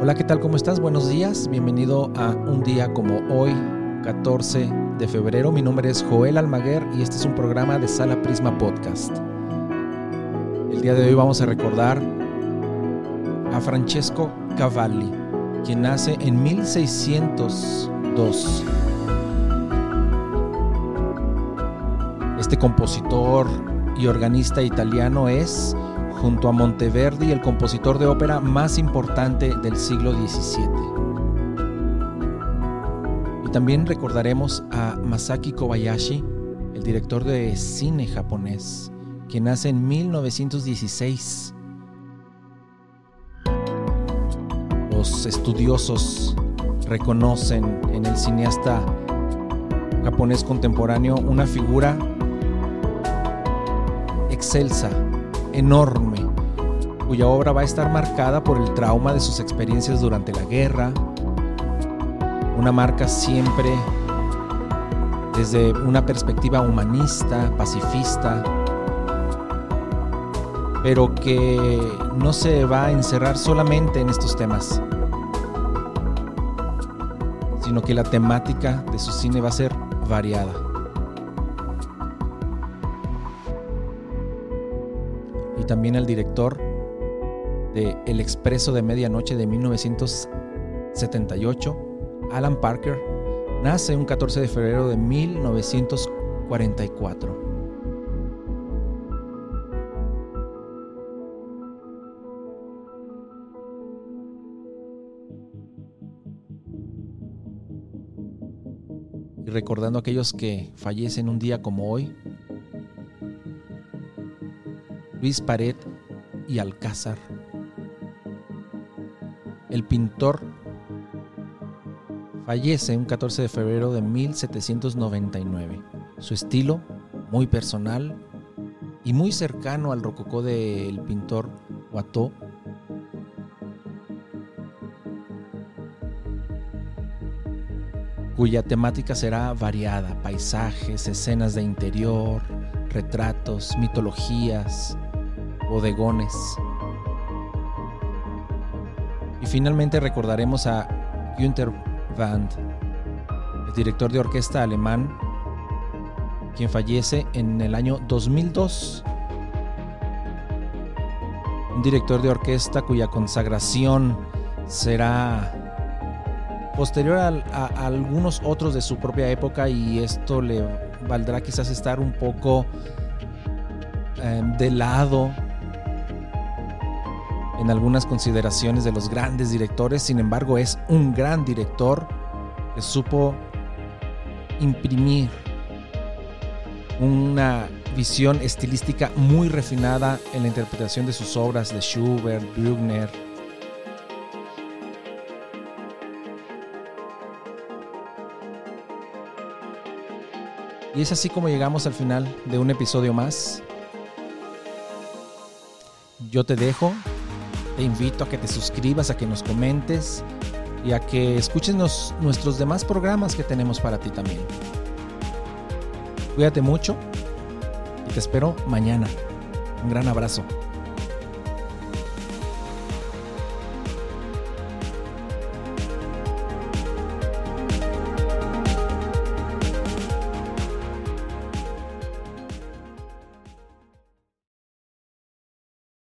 Hola, ¿qué tal? ¿Cómo estás? Buenos días. Bienvenido a un día como hoy, 14 de febrero. Mi nombre es Joel Almaguer y este es un programa de Sala Prisma Podcast. El día de hoy vamos a recordar a Francesco Cavalli, quien nace en 1602. Este compositor y organista italiano es junto a Monteverdi, el compositor de ópera más importante del siglo XVII. Y también recordaremos a Masaki Kobayashi, el director de cine japonés, quien nace en 1916. Los estudiosos reconocen en el cineasta japonés contemporáneo una figura excelsa enorme, cuya obra va a estar marcada por el trauma de sus experiencias durante la guerra, una marca siempre desde una perspectiva humanista, pacifista, pero que no se va a encerrar solamente en estos temas, sino que la temática de su cine va a ser variada. También al director de El Expreso de Medianoche de 1978, Alan Parker, nace un 14 de febrero de 1944. Y recordando a aquellos que fallecen un día como hoy, Luis Pared y Alcázar. El pintor fallece un 14 de febrero de 1799. Su estilo, muy personal y muy cercano al rococó del pintor Watteau, cuya temática será variada, paisajes, escenas de interior, retratos, mitologías, bodegones. Y finalmente recordaremos a Günther Wand, el director de orquesta alemán, quien fallece en el año 2002. Un director de orquesta cuya consagración será posterior a, algunos otros de su propia época y esto le valdrá quizás estar un poco eh, de lado en algunas consideraciones de los grandes directores, sin embargo es un gran director que supo imprimir una visión estilística muy refinada en la interpretación de sus obras de Schubert, Bruckner. Y es así como llegamos al final de un episodio más. Yo te dejo te invito a que te suscribas, a que nos comentes y a que escuches nuestros demás programas que tenemos para ti también. Cuídate mucho y te espero mañana. Un gran abrazo.